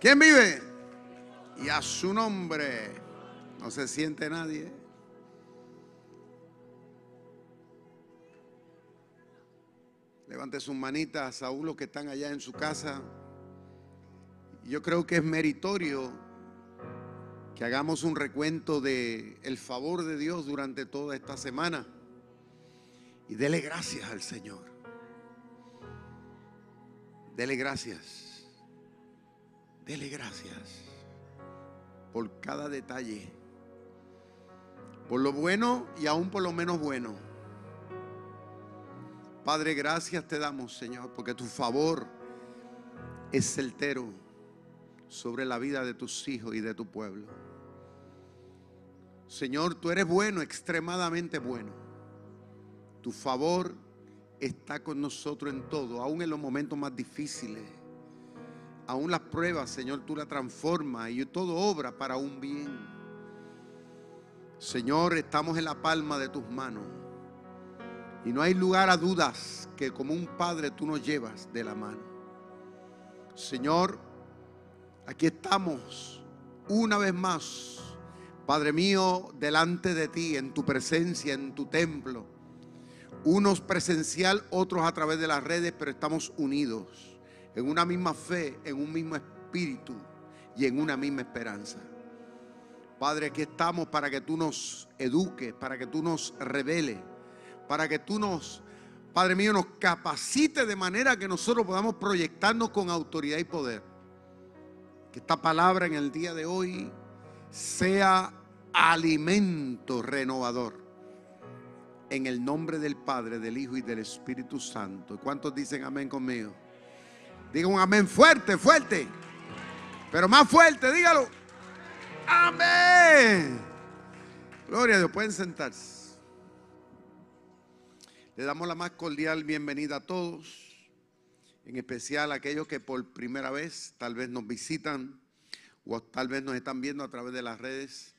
¿Quién vive? Y a su nombre no se siente nadie. Levante sus manitas a uno que están allá en su casa. Yo creo que es meritorio que hagamos un recuento de favor de Dios durante toda esta semana y dele gracias al Señor. Dele gracias. Dele gracias por cada detalle, por lo bueno y aún por lo menos bueno. Padre, gracias te damos, Señor, porque tu favor es certero sobre la vida de tus hijos y de tu pueblo. Señor, tú eres bueno, extremadamente bueno. Tu favor está con nosotros en todo, aún en los momentos más difíciles aún las pruebas, Señor, tú la transformas y todo obra para un bien. Señor, estamos en la palma de tus manos. Y no hay lugar a dudas que como un padre tú nos llevas de la mano. Señor, aquí estamos una vez más, Padre mío, delante de ti, en tu presencia, en tu templo. Unos presencial, otros a través de las redes, pero estamos unidos en una misma fe, en un mismo espíritu y en una misma esperanza. Padre, aquí estamos para que tú nos eduques, para que tú nos reveles, para que tú nos, Padre mío, nos capacites de manera que nosotros podamos proyectarnos con autoridad y poder. Que esta palabra en el día de hoy sea alimento renovador. En el nombre del Padre, del Hijo y del Espíritu Santo. ¿Cuántos dicen amén conmigo? Diga un amén fuerte, fuerte. Pero más fuerte, dígalo. Amén. Gloria a Dios, pueden sentarse. Le damos la más cordial bienvenida a todos, en especial a aquellos que por primera vez tal vez nos visitan o tal vez nos están viendo a través de las redes.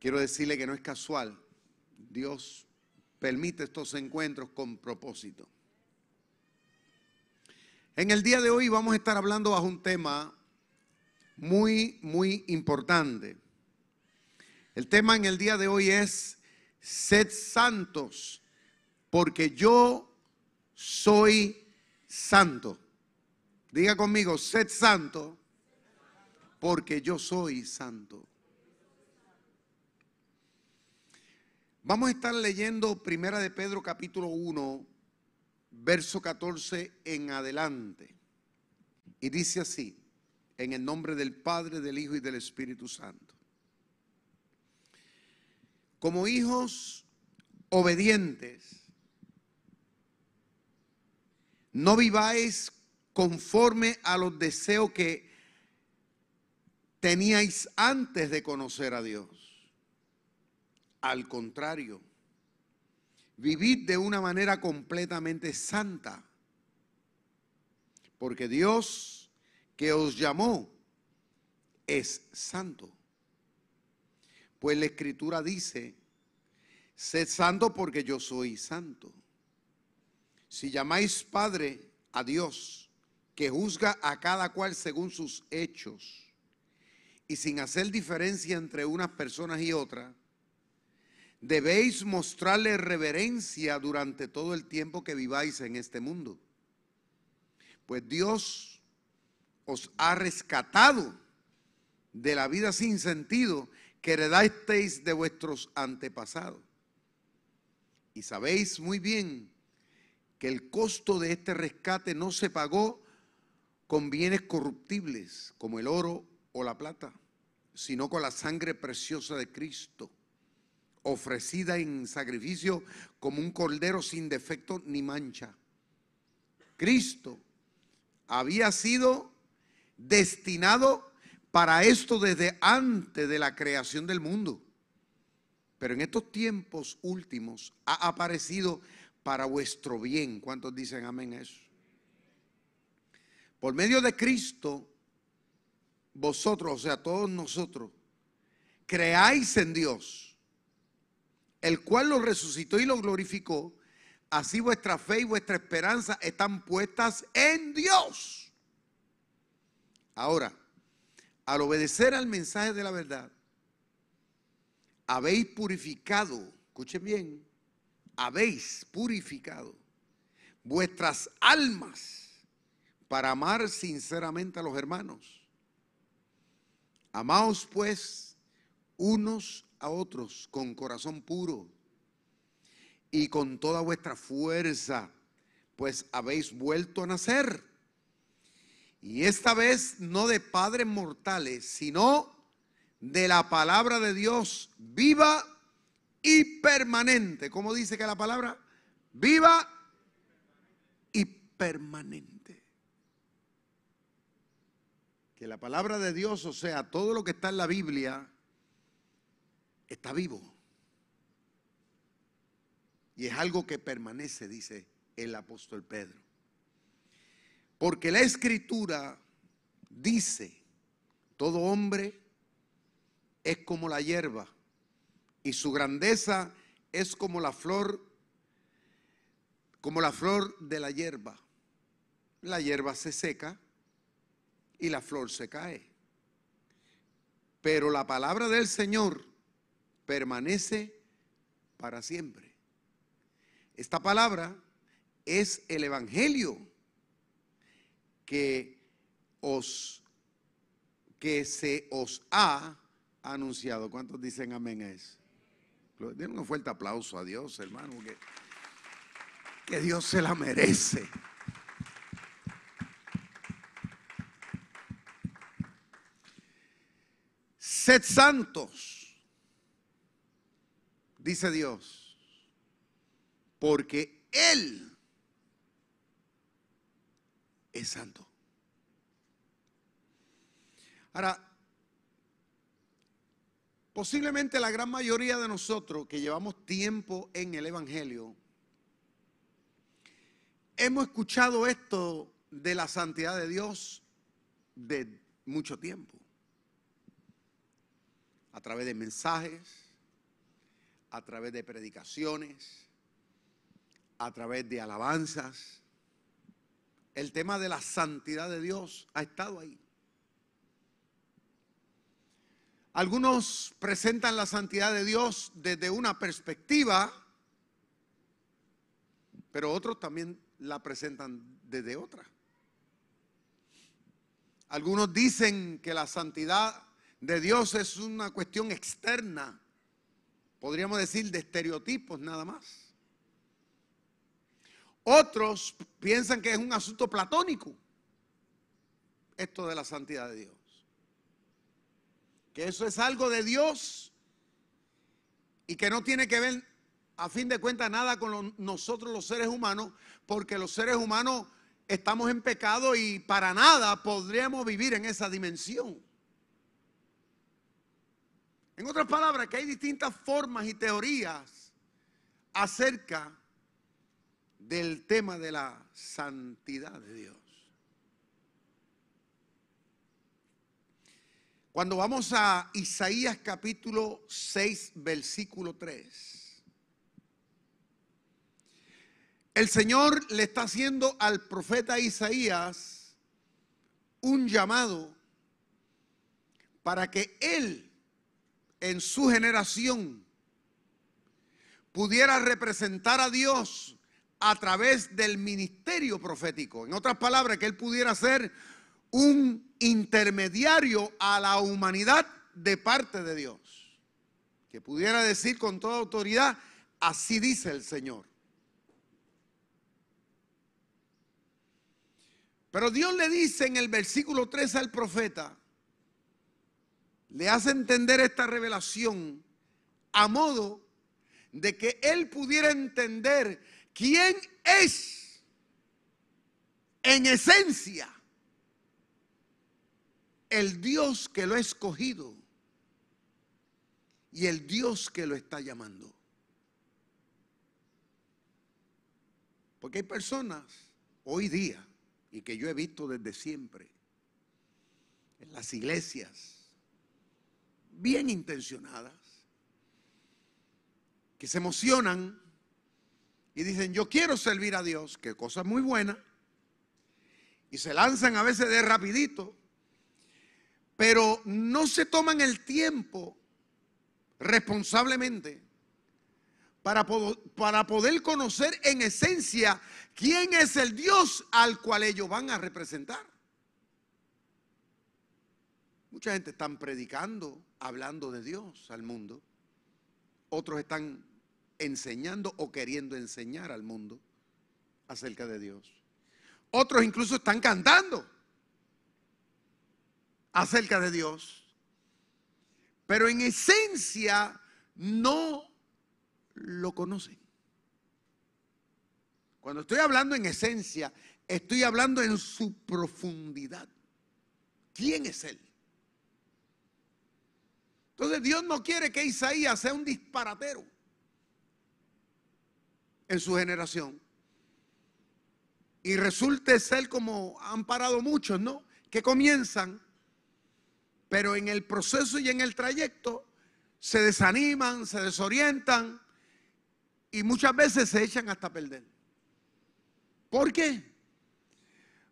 Quiero decirle que no es casual. Dios permite estos encuentros con propósito. En el día de hoy vamos a estar hablando bajo un tema muy, muy importante. El tema en el día de hoy es, sed santos, porque yo soy santo. Diga conmigo, sed santo, porque yo soy santo. Vamos a estar leyendo Primera de Pedro capítulo 1, verso 14 en adelante. Y dice así, en el nombre del Padre, del Hijo y del Espíritu Santo. Como hijos obedientes, no viváis conforme a los deseos que teníais antes de conocer a Dios. Al contrario, Vivid de una manera completamente santa. Porque Dios que os llamó es santo. Pues la escritura dice, sed santo porque yo soy santo. Si llamáis Padre a Dios, que juzga a cada cual según sus hechos, y sin hacer diferencia entre unas personas y otras, debéis mostrarle reverencia durante todo el tiempo que viváis en este mundo. Pues Dios os ha rescatado de la vida sin sentido que heredasteis de vuestros antepasados. Y sabéis muy bien que el costo de este rescate no se pagó con bienes corruptibles como el oro o la plata, sino con la sangre preciosa de Cristo ofrecida en sacrificio como un cordero sin defecto ni mancha. Cristo había sido destinado para esto desde antes de la creación del mundo. Pero en estos tiempos últimos ha aparecido para vuestro bien. ¿Cuántos dicen amén a eso? Por medio de Cristo, vosotros, o sea, todos nosotros, creáis en Dios, el cual lo resucitó y lo glorificó. Así vuestra fe y vuestra esperanza están puestas en Dios. Ahora, al obedecer al mensaje de la verdad, habéis purificado, escuchen bien, habéis purificado vuestras almas para amar sinceramente a los hermanos. Amaos pues unos a otros con corazón puro y con toda vuestra fuerza, pues habéis vuelto a nacer. Y esta vez no de padres mortales, sino de la palabra de Dios viva y permanente. ¿Cómo dice que la palabra? Viva y permanente. Que la palabra de Dios, o sea, todo lo que está en la Biblia, está vivo. Y es algo que permanece, dice el apóstol Pedro. Porque la escritura dice, todo hombre es como la hierba y su grandeza es como la flor, como la flor de la hierba. La hierba se seca y la flor se cae. Pero la palabra del Señor permanece para siempre. Esta palabra es el Evangelio que os que se os ha anunciado. ¿Cuántos dicen amén a eso? Den un fuerte aplauso a Dios, hermano, que, que Dios se la merece. Sed santos, dice Dios, porque Él es santo. Ahora, Posiblemente la gran mayoría de nosotros que llevamos tiempo en el Evangelio, hemos escuchado esto de la santidad de Dios de mucho tiempo. A través de mensajes, a través de predicaciones, a través de alabanzas. El tema de la santidad de Dios ha estado ahí. Algunos presentan la santidad de Dios desde una perspectiva, pero otros también la presentan desde otra. Algunos dicen que la santidad de Dios es una cuestión externa, podríamos decir de estereotipos nada más. Otros piensan que es un asunto platónico, esto de la santidad de Dios que eso es algo de Dios y que no tiene que ver a fin de cuentas nada con nosotros los seres humanos, porque los seres humanos estamos en pecado y para nada podríamos vivir en esa dimensión. En otras palabras, que hay distintas formas y teorías acerca del tema de la santidad de Dios. Cuando vamos a Isaías capítulo 6, versículo 3, el Señor le está haciendo al profeta Isaías un llamado para que él en su generación pudiera representar a Dios a través del ministerio profético. En otras palabras, que él pudiera ser un intermediario a la humanidad de parte de Dios. Que pudiera decir con toda autoridad, así dice el Señor. Pero Dios le dice en el versículo 3 al profeta, le hace entender esta revelación a modo de que él pudiera entender quién es en esencia el Dios que lo ha escogido y el Dios que lo está llamando. Porque hay personas hoy día, y que yo he visto desde siempre, en las iglesias, bien intencionadas, que se emocionan y dicen, yo quiero servir a Dios, que cosa muy buena, y se lanzan a veces de rapidito, pero no se toman el tiempo responsablemente para, para poder conocer en esencia quién es el Dios al cual ellos van a representar. Mucha gente están predicando, hablando de Dios al mundo. Otros están enseñando o queriendo enseñar al mundo acerca de Dios. Otros incluso están cantando acerca de Dios. Pero en esencia no lo conocen. Cuando estoy hablando en esencia, estoy hablando en su profundidad. ¿Quién es Él? Entonces Dios no quiere que Isaías sea un disparatero en su generación. Y resulte ser como han parado muchos, ¿no? Que comienzan, pero en el proceso y en el trayecto se desaniman, se desorientan y muchas veces se echan hasta perder. ¿Por qué?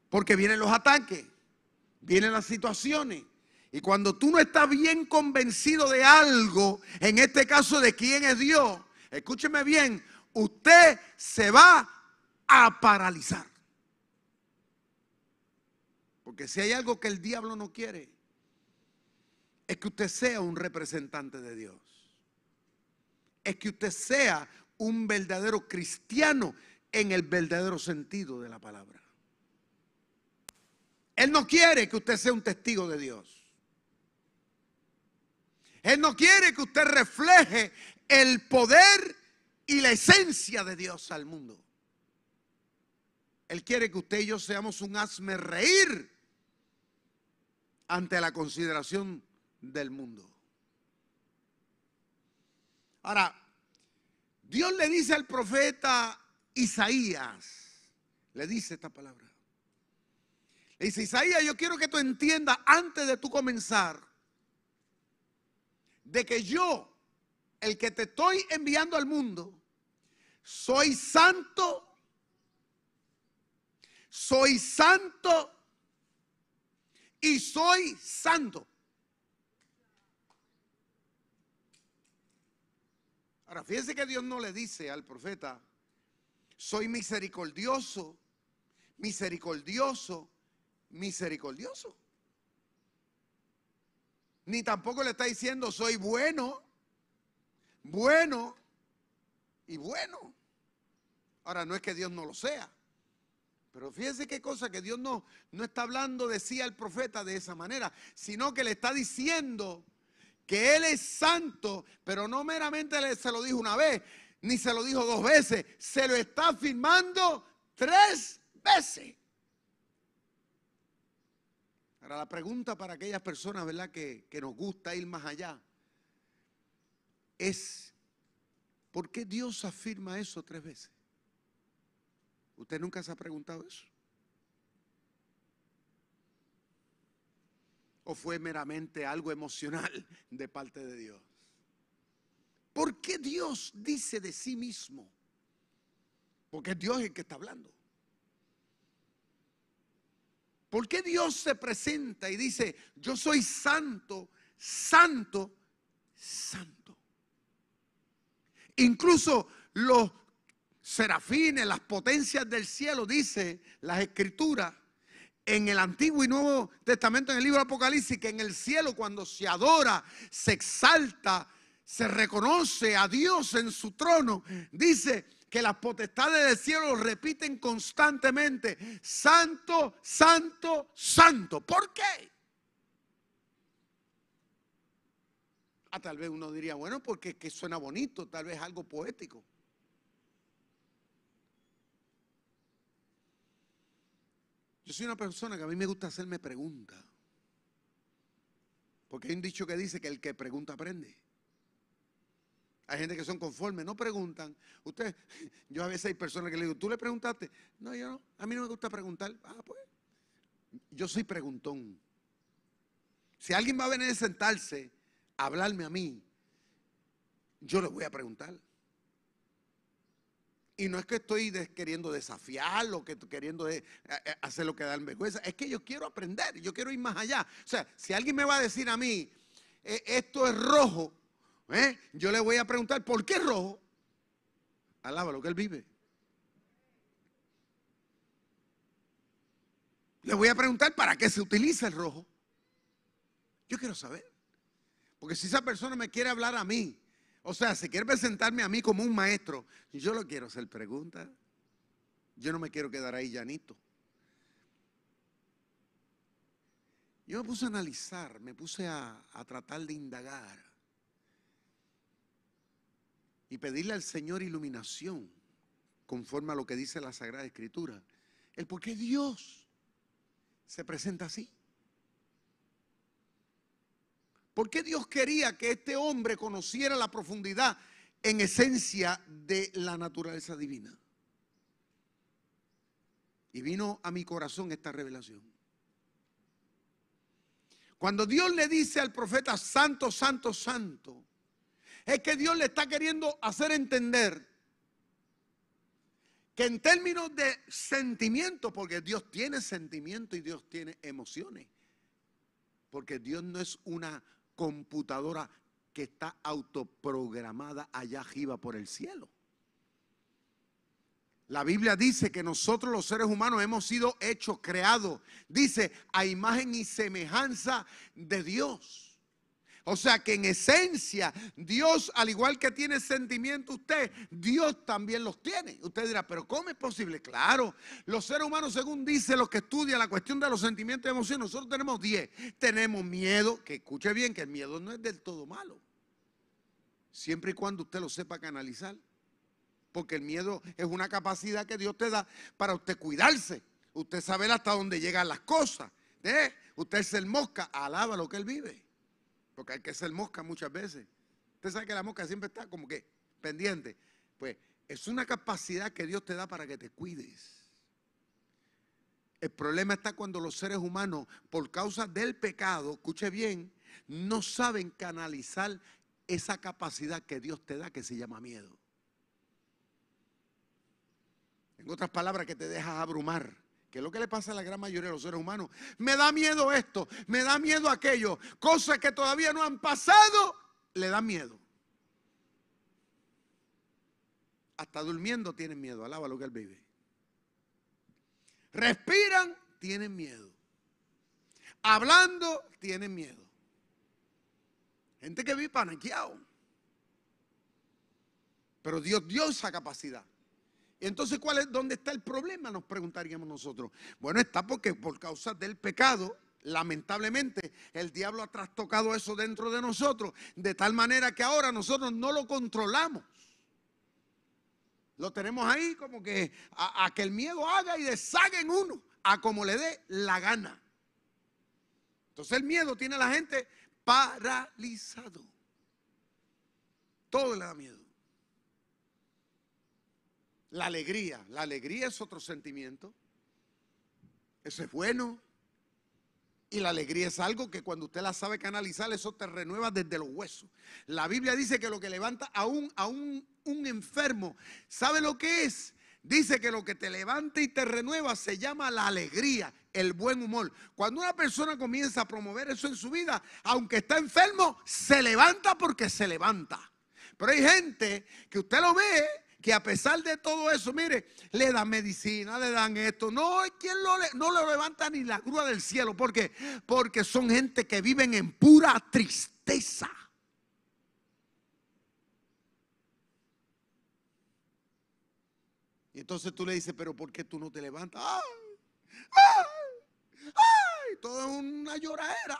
Porque vienen los ataques, vienen las situaciones. Y cuando tú no estás bien convencido de algo, en este caso de quién es Dios, escúcheme bien, usted se va a paralizar. Porque si hay algo que el diablo no quiere, es que usted sea un representante de Dios. Es que usted sea un verdadero cristiano en el verdadero sentido de la palabra. Él no quiere que usted sea un testigo de Dios. Él no quiere que usted refleje el poder y la esencia de Dios al mundo. Él quiere que usted y yo seamos un hazme reír ante la consideración del mundo. Ahora, Dios le dice al profeta Isaías, le dice esta palabra. Le dice, Isaías, yo quiero que tú entiendas antes de tú comenzar, de que yo, el que te estoy enviando al mundo, soy santo, soy santo y soy santo. Ahora, fíjense que Dios no le dice al profeta, soy misericordioso, misericordioso, misericordioso. Ni tampoco le está diciendo, soy bueno, bueno y bueno. Ahora, no es que Dios no lo sea. Pero fíjense qué cosa que Dios no, no está hablando de sí al profeta de esa manera, sino que le está diciendo que Él es santo, pero no meramente se lo dijo una vez, ni se lo dijo dos veces, se lo está afirmando tres veces. Ahora la pregunta para aquellas personas, ¿verdad? Que, que nos gusta ir más allá, es, ¿por qué Dios afirma eso tres veces? ¿Usted nunca se ha preguntado eso? ¿O fue meramente algo emocional de parte de Dios? ¿Por qué Dios dice de sí mismo? Porque es Dios el que está hablando. ¿Por qué Dios se presenta y dice, yo soy santo, santo, santo? Incluso los serafines, las potencias del cielo, dice las escrituras, en el Antiguo y Nuevo Testamento, en el libro de Apocalipsis, que en el cielo cuando se adora, se exalta, se reconoce a Dios en su trono, dice que las potestades del cielo repiten constantemente, santo, santo, santo. ¿Por qué? Ah, tal vez uno diría, bueno, porque que suena bonito, tal vez algo poético. Yo soy una persona que a mí me gusta hacerme preguntas. Porque hay un dicho que dice que el que pregunta aprende. Hay gente que son conformes, no preguntan. Usted, yo a veces hay personas que le digo, ¿tú le preguntaste? No, yo no. A mí no me gusta preguntar. Ah, pues. Yo soy preguntón. Si alguien va a venir a sentarse a hablarme a mí, yo le voy a preguntar. Y no es que estoy queriendo desafiarlo, que queriendo eh, eh, hacer lo que da vergüenza. Es que yo quiero aprender, yo quiero ir más allá. O sea, si alguien me va a decir a mí, eh, esto es rojo, yo le voy a preguntar, ¿por qué rojo? Alaba lo que él vive. Le voy a preguntar para qué se utiliza el rojo. Yo quiero saber. Porque si esa persona me quiere hablar a mí o sea, si quiere presentarme a mí como un maestro, yo lo quiero hacer preguntas. Yo no me quiero quedar ahí llanito. Yo me puse a analizar, me puse a tratar de indagar y pedirle al Señor iluminación conforme a lo que dice la Sagrada Escritura. El por qué Dios se presenta así. ¿Por qué Dios quería que este hombre conociera la profundidad en esencia de la naturaleza divina? Y vino a mi corazón esta revelación. Cuando Dios le dice al profeta santo, santo, santo, es que Dios le está queriendo hacer entender que en términos de sentimiento, porque Dios tiene sentimiento y Dios tiene emociones, porque Dios no es una computadora que está autoprogramada allá arriba por el cielo. La Biblia dice que nosotros los seres humanos hemos sido hechos, creados, dice, a imagen y semejanza de Dios. O sea que en esencia, Dios, al igual que tiene sentimientos usted, Dios también los tiene. Usted dirá, pero ¿cómo es posible? Claro, los seres humanos, según dice los que estudian la cuestión de los sentimientos y emociones, nosotros tenemos 10. Tenemos miedo, que escuche bien, que el miedo no es del todo malo. Siempre y cuando usted lo sepa canalizar. Porque el miedo es una capacidad que Dios te da para usted cuidarse. Usted sabe hasta dónde llegan las cosas. ¿eh? Usted es el mosca, alaba lo que él vive. Porque hay que ser mosca muchas veces. Usted sabe que la mosca siempre está como que pendiente. Pues es una capacidad que Dios te da para que te cuides. El problema está cuando los seres humanos, por causa del pecado, escuche bien, no saben canalizar esa capacidad que Dios te da que se llama miedo. En otras palabras, que te dejas abrumar que lo que le pasa a la gran mayoría de los seres humanos. Me da miedo esto, me da miedo aquello. Cosas que todavía no han pasado, le da miedo. Hasta durmiendo tienen miedo, alaba lo que él vive. Respiran, tienen miedo. Hablando, tienen miedo. Gente que vive paniqueado. Pero Dios dio esa capacidad. Entonces, ¿cuál es, ¿dónde está el problema? Nos preguntaríamos nosotros. Bueno, está porque por causa del pecado, lamentablemente, el diablo ha trastocado eso dentro de nosotros, de tal manera que ahora nosotros no lo controlamos. Lo tenemos ahí como que a que el miedo haga y deshaga en uno, a como le dé la gana. Entonces el miedo tiene a la gente paralizado. Todo le da miedo. La alegría, la alegría es otro sentimiento. Eso es bueno. Y la alegría es algo que cuando usted la sabe canalizar, eso te renueva desde los huesos. La Biblia dice que lo que levanta a un, a un, un enfermo, ¿sabe lo que es? Dice que lo que te levanta y te renueva se llama la alegría, el buen humor. Cuando una persona comienza a promover eso en su vida, aunque está enfermo, se levanta porque se levanta. Pero hay gente que usted lo ve que a pesar de todo eso, mire, le dan medicina, le dan esto. No, quien lo, no lo levanta ni la grúa del cielo. ¿Por qué? Porque son gente que viven en pura tristeza. Y entonces tú le dices, pero ¿por qué tú no te levantas? ¡Ay! ¡Ay! ¡Ay! Todo es una lloradera.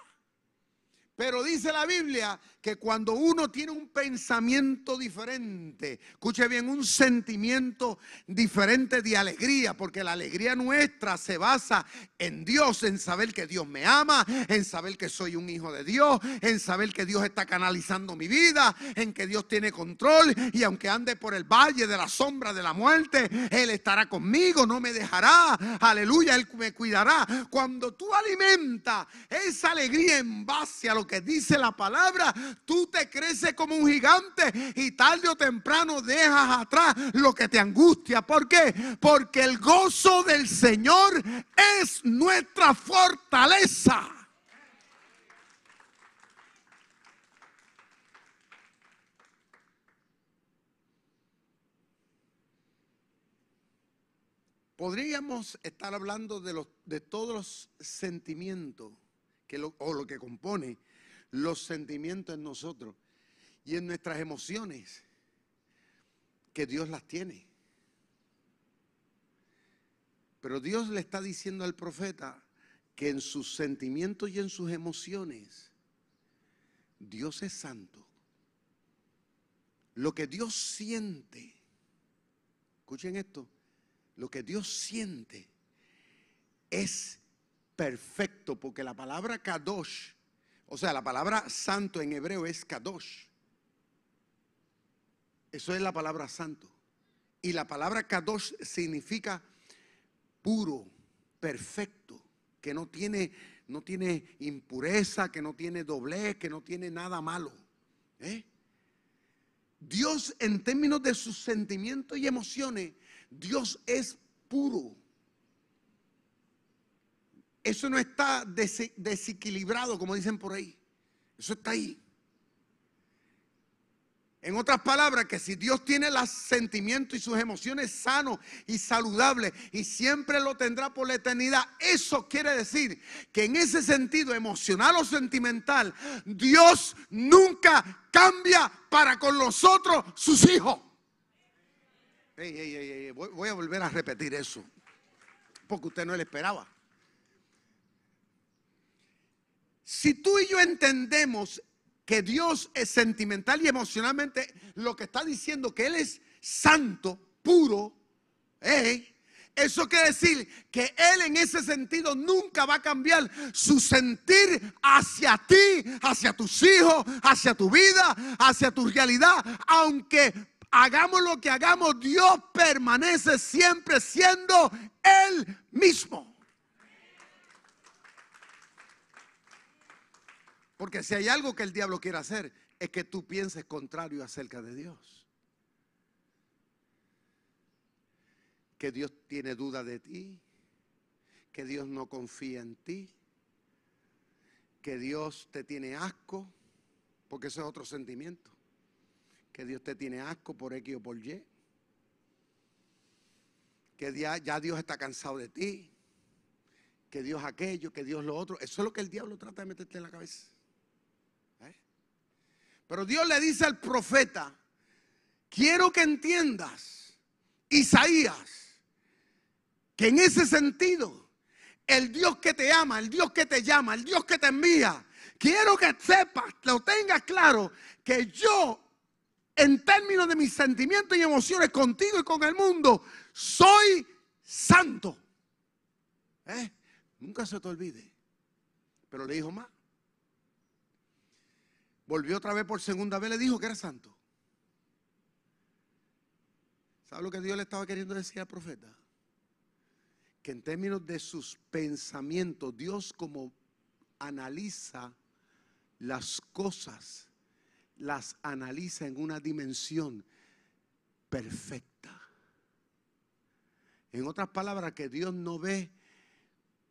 Pero dice la Biblia que cuando uno tiene un pensamiento diferente, escuche bien, un sentimiento diferente de alegría, porque la alegría nuestra se basa en Dios, en saber que Dios me ama, en saber que soy un hijo de Dios, en saber que Dios está canalizando mi vida, en que Dios tiene control y aunque ande por el valle de la sombra de la muerte, Él estará conmigo, no me dejará, aleluya, Él me cuidará. Cuando tú alimentas esa alegría en base a lo que dice la palabra, tú te creces como un gigante y tarde o temprano dejas atrás lo que te angustia. ¿Por qué? Porque el gozo del Señor es nuestra fortaleza. Podríamos estar hablando de, los, de todos los sentimientos que o lo que compone los sentimientos en nosotros y en nuestras emociones, que Dios las tiene. Pero Dios le está diciendo al profeta que en sus sentimientos y en sus emociones, Dios es santo. Lo que Dios siente, escuchen esto, lo que Dios siente es perfecto, porque la palabra kadosh o sea, la palabra santo en hebreo es kadosh. Eso es la palabra santo. Y la palabra kadosh significa puro, perfecto, que no tiene, no tiene impureza, que no tiene doblez, que no tiene nada malo. ¿eh? Dios en términos de sus sentimientos y emociones, Dios es puro. Eso no está desequilibrado, como dicen por ahí. Eso está ahí. En otras palabras, que si Dios tiene los sentimientos y sus emociones sanos y saludables y siempre lo tendrá por la eternidad, eso quiere decir que en ese sentido emocional o sentimental, Dios nunca cambia para con los otros sus hijos. voy a volver a repetir eso, porque usted no le esperaba. Si tú y yo entendemos que Dios es sentimental y emocionalmente, lo que está diciendo que Él es santo, puro, eso quiere decir que Él en ese sentido nunca va a cambiar su sentir hacia ti, hacia tus hijos, hacia tu vida, hacia tu realidad, aunque hagamos lo que hagamos, Dios permanece siempre siendo Él mismo. Porque si hay algo que el diablo quiere hacer, es que tú pienses contrario acerca de Dios. Que Dios tiene duda de ti, que Dios no confía en ti, que Dios te tiene asco, porque eso es otro sentimiento. Que Dios te tiene asco por X o por Y. Que ya, ya Dios está cansado de ti. Que Dios aquello, que Dios lo otro. Eso es lo que el diablo trata de meterte en la cabeza. Pero Dios le dice al profeta, quiero que entiendas, Isaías, que en ese sentido, el Dios que te ama, el Dios que te llama, el Dios que te envía, quiero que sepas, lo tengas claro, que yo, en términos de mis sentimientos y emociones contigo y con el mundo, soy santo. ¿Eh? Nunca se te olvide. Pero le dijo más. Volvió otra vez por segunda vez, le dijo que era santo. ¿Sabe lo que Dios le estaba queriendo decir al profeta? Que en términos de sus pensamientos, Dios como analiza las cosas, las analiza en una dimensión perfecta. En otras palabras, que Dios no ve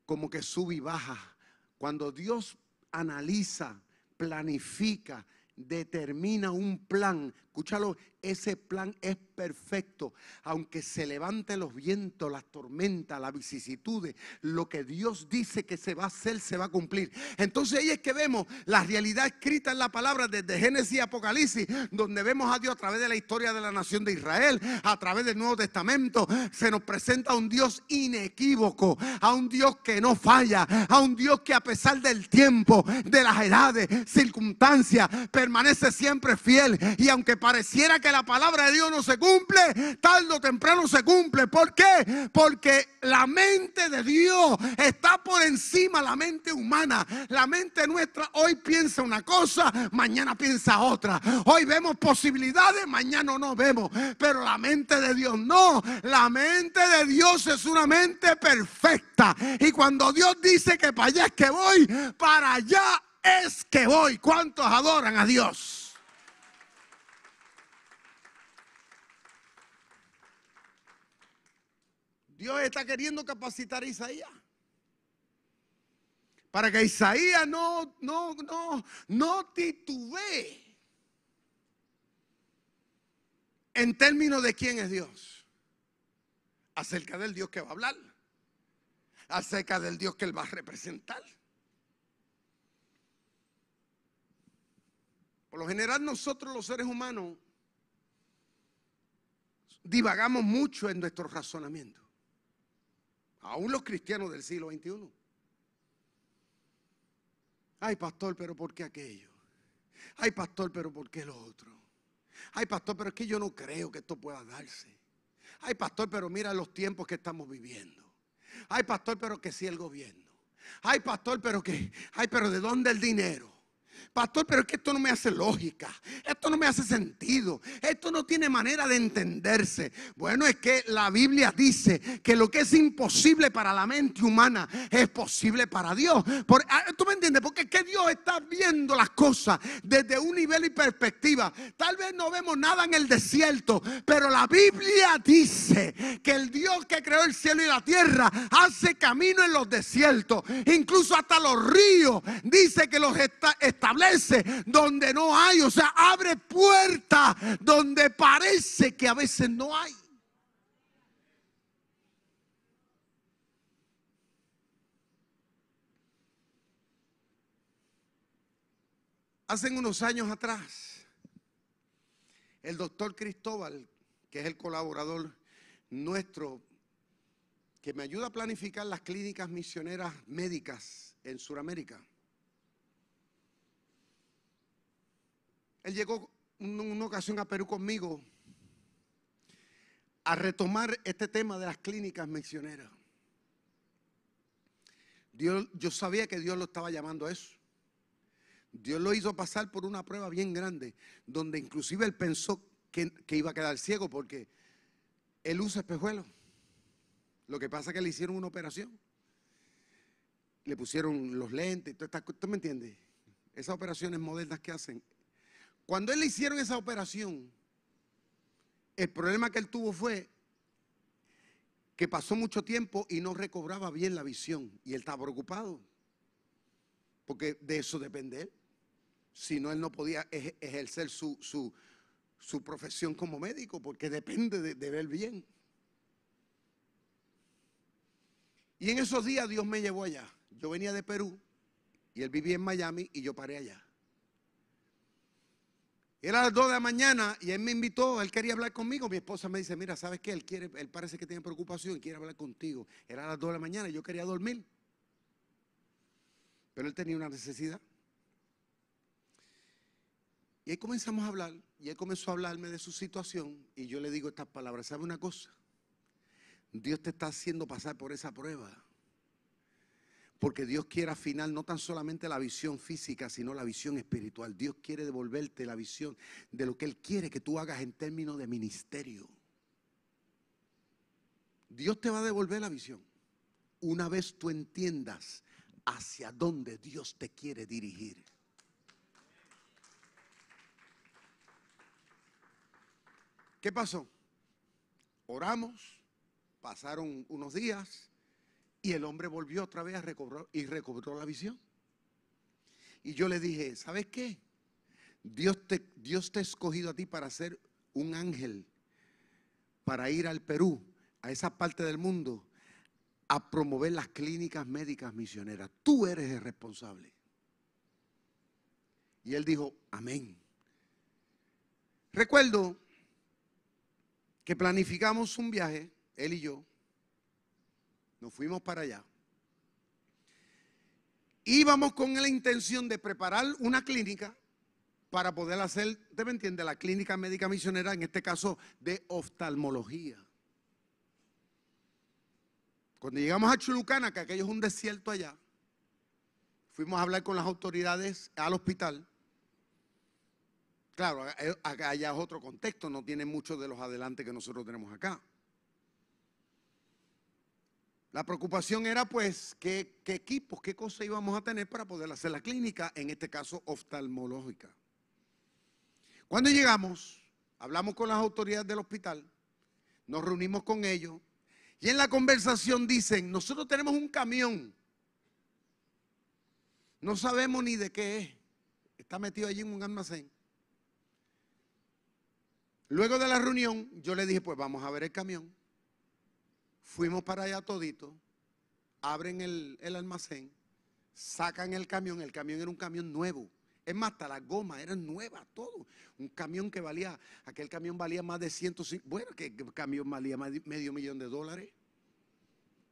como que sube y baja. Cuando Dios analiza planifica determina un plan. Escúchalo, ese plan es perfecto. Aunque se levanten los vientos, las tormentas, las vicisitudes, lo que Dios dice que se va a hacer, se va a cumplir. Entonces ahí es que vemos la realidad escrita en la palabra desde Génesis y Apocalipsis, donde vemos a Dios a través de la historia de la nación de Israel, a través del Nuevo Testamento. Se nos presenta a un Dios inequívoco, a un Dios que no falla, a un Dios que a pesar del tiempo, de las edades, circunstancias, permanece siempre fiel. Y aunque pareciera que la palabra de Dios no se cumple, tarde o temprano se cumple. ¿Por qué? Porque la mente de Dios está por encima de la mente humana. La mente nuestra hoy piensa una cosa, mañana piensa otra. Hoy vemos posibilidades, mañana no vemos. Pero la mente de Dios no. La mente de Dios es una mente perfecta. Y cuando Dios dice que para allá es que voy, para allá es que voy. ¿Cuántos adoran a Dios? Dios está queriendo capacitar a Isaías. Para que Isaías no, no, no, no titubee en términos de quién es Dios. Acerca del Dios que va a hablar. Acerca del Dios que él va a representar. Por lo general nosotros los seres humanos divagamos mucho en nuestro razonamiento. Aún los cristianos del siglo XXI. Ay, pastor, pero ¿por qué aquello? Ay, pastor, pero ¿por qué lo otro? Ay, pastor, pero es que yo no creo que esto pueda darse. Ay, pastor, pero mira los tiempos que estamos viviendo. Ay, pastor, pero que sí el gobierno. Ay, pastor, pero que, ay, pero ¿de dónde el dinero? Pastor, pero es que esto no me hace lógica. Esto no me hace sentido. Esto no tiene manera de entenderse. Bueno, es que la Biblia dice que lo que es imposible para la mente humana es posible para Dios. Ah, ¿Tú me entiendes? Porque es que Dios está viendo las cosas desde un nivel y perspectiva. Tal vez no vemos nada en el desierto, pero la Biblia dice que el Dios que creó el cielo y la tierra hace camino en los desiertos. Incluso hasta los ríos. Dice que los está, donde no hay, o sea, abre puertas donde parece que a veces no hay. Hace unos años atrás, el doctor Cristóbal, que es el colaborador nuestro, que me ayuda a planificar las clínicas misioneras médicas en Sudamérica, Él llegó una ocasión a Perú conmigo a retomar este tema de las clínicas misioneras. Dios, yo sabía que Dios lo estaba llamando a eso. Dios lo hizo pasar por una prueba bien grande, donde inclusive él pensó que, iba a quedar ciego porque él usa espejuelos. Lo que pasa es que le hicieron una operación. Le pusieron los lentes, ¿tú me entiendes? Esas operaciones modernas que hacen, cuando él le hicieron esa operación, el problema que él tuvo fue que pasó mucho tiempo y no recobraba bien la visión. Y él estaba preocupado. Porque de eso depende él. Si no, él no podía ejercer su, profesión como médico, porque depende de, de ver bien. Y en esos días Dios me llevó allá. Yo venía de Perú y él vivía en Miami y yo paré allá. Era las 2 de la mañana y él me invitó, él quería hablar conmigo. Mi esposa me dice, mira, ¿sabes qué? Él quiere, él parece que tiene preocupación quiere hablar contigo. Era las 2 de la mañana y yo quería dormir. Pero él tenía una necesidad. Y ahí comenzamos a hablar y él comenzó a hablarme de su situación y yo le digo estas palabras, ¿sabe una cosa? Dios te está haciendo pasar por esa prueba porque Dios quiere afinar no tan solamente la visión física, sino la visión espiritual. Dios quiere devolverte la visión de lo que Él quiere que tú hagas en términos de ministerio. Dios te va a devolver la visión una vez tú entiendas hacia dónde Dios te quiere dirigir. ¿Qué pasó? Oramos, pasaron unos días y el hombre volvió otra vez a recobrar y recobró la visión. Y yo le dije, ¿sabes qué? Dios te, Dios te ha escogido a ti para ser un ángel, para ir al Perú, a esa parte del mundo, a promover las clínicas médicas misioneras. Tú eres el responsable. Y él dijo, amén. Recuerdo que planificamos un viaje, él y yo, nos fuimos para allá. Íbamos con la intención de preparar una clínica para poder hacer, usted me entiende, la clínica médica misionera, en este caso de oftalmología. Cuando llegamos a Chulucana, que aquello es un desierto allá, fuimos a hablar con las autoridades al hospital. Claro, allá es otro contexto, no tiene muchos de los adelantes que nosotros tenemos acá. La preocupación era pues qué, equipos, qué cosas íbamos a tener para poder hacer la clínica, en este caso oftalmológica. Cuando llegamos, hablamos con las autoridades del hospital, nos reunimos con ellos y en la conversación dicen, nosotros tenemos un camión, no sabemos ni de qué es, está metido allí en un almacén. Luego de la reunión, yo le dije, pues vamos a ver el camión. Fuimos para allá todito, abren el, el almacén, sacan el camión, el camión era un camión nuevo. Es más, hasta las gomas eran nuevas, todo. Un camión que valía, aquel camión valía más de 150, bueno, que camión valía más de medio millón de dólares.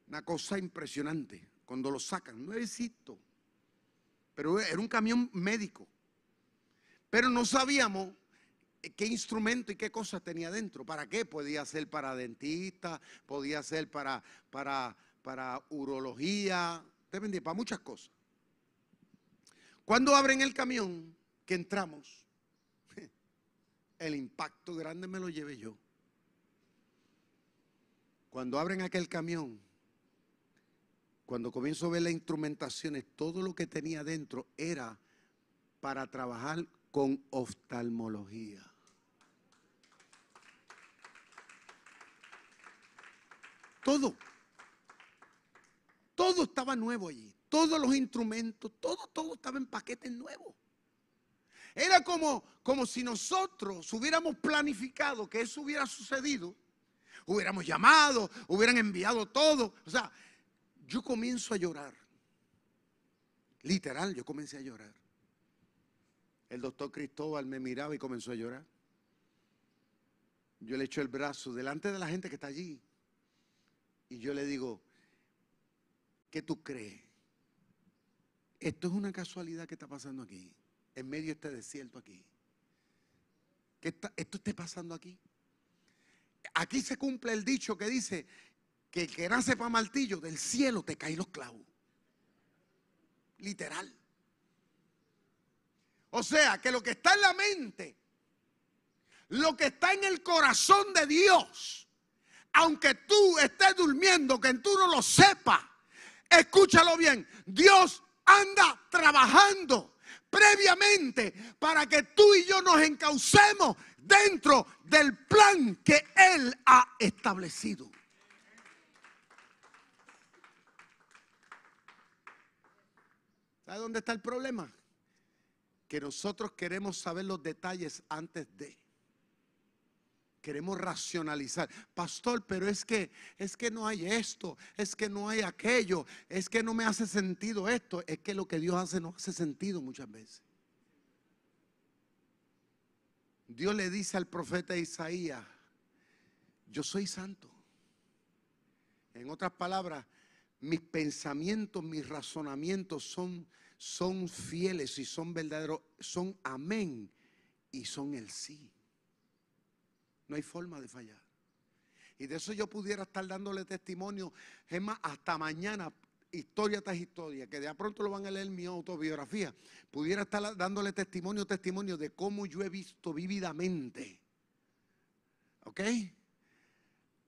Una cosa impresionante. Cuando lo sacan, nuevecito. Pero era un camión médico. Pero no sabíamos qué instrumento y qué cosas tenía dentro. ¿Para qué? Podía ser para dentista, podía ser para, para, para urología, para muchas cosas. Cuando abren el camión, que entramos, el impacto grande me lo llevé yo. Cuando abren aquel camión, cuando comienzo a ver las instrumentaciones, todo lo que tenía dentro era para trabajar con oftalmología. Todo. Todo estaba nuevo allí todos los instrumentos, todo, todo estaba en paquetes nuevos. Era como, como si nosotros hubiéramos planificado que eso hubiera sucedido, hubiéramos llamado, hubieran enviado todo. O sea, yo comienzo a llorar. Literal, yo comencé a llorar. El doctor Cristóbal me miraba y comenzó a llorar. Yo le echo el brazo delante de la gente que está allí. Y yo le digo, ¿qué tú crees? Esto es una casualidad que está pasando aquí, en medio de este desierto aquí. Que esto esté pasando aquí. Aquí se cumple el dicho que dice que el que nace para martillo, del cielo te caen los clavos. Literal. O sea, que lo que está en la mente, lo que está en el corazón de Dios, aunque tú estés durmiendo, que tú no lo sepas, escúchalo bien, Dios anda trabajando previamente para que tú y yo nos encaucemos dentro del plan que Él ha establecido. ¿Sabe dónde está el problema? Que nosotros queremos saber los detalles antes de. Queremos racionalizar. Pastor, pero es que es que no hay esto, es que no hay aquello, es que no me hace sentido esto, es que lo que Dios hace no hace sentido muchas veces. Dios le dice al profeta Isaías, yo soy santo. En otras palabras, mis pensamientos, mis razonamientos son, son fieles y son verdaderos, son amén y son el sí. No hay forma de fallar. Y de eso yo pudiera estar dándole testimonio, es más, hasta mañana, historia tras historia, que de pronto lo van a leer mi autobiografía, pudiera estar dándole testimonio, testimonio de cómo yo he visto vividamente, ¿ok?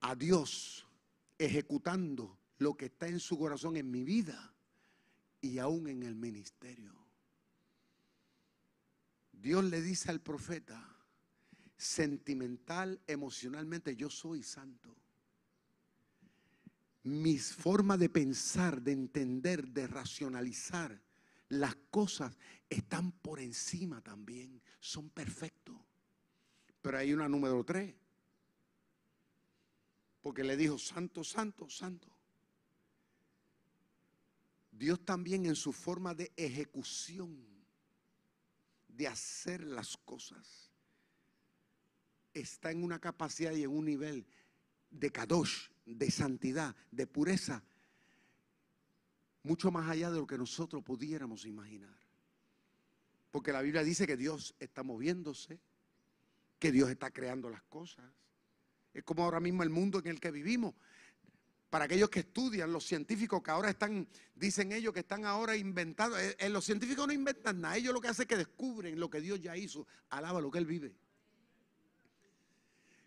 A Dios ejecutando lo que está en su corazón en mi vida y aún en el ministerio. Dios le dice al profeta, sentimental, emocionalmente, yo soy santo. Mis formas de pensar, de entender, de racionalizar, las cosas están por encima también, son perfectos. Pero hay una número tres. Porque le dijo, santo, santo, santo. Dios también en su forma de ejecución, de hacer las cosas, está en una capacidad y en un nivel de kadosh, de santidad, de pureza, mucho más allá de lo que nosotros pudiéramos imaginar. Porque la Biblia dice que Dios está moviéndose, que Dios está creando las cosas. Es como ahora mismo el mundo en el que vivimos. Para aquellos que estudian, los científicos que ahora están, dicen ellos que están ahora inventando. Eh, eh, los científicos no inventan nada, ellos lo que hacen es que descubren lo que Dios ya hizo. Alaba lo que Él vive.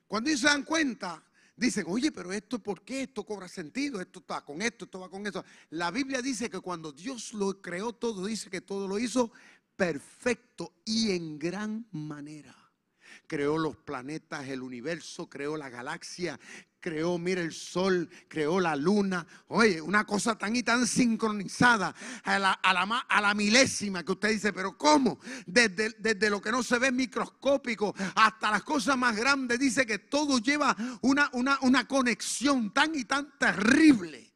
Cuando ellos se dan cuenta, dicen, oye, pero esto, ¿por qué esto cobra sentido? Esto está con esto, esto va con esto. La Biblia dice que cuando Dios lo creó todo, dice que todo lo hizo perfecto y en gran manera creó los planetas, el universo, creó la galaxia, creó, mira, el sol, creó la luna. Oye, una cosa tan y tan sincronizada a la, a la, milésima que usted dice, pero ¿cómo? Desde, desde, lo que no se ve microscópico hasta las cosas más grandes, dice que todo lleva una, una, una conexión tan y tan terrible.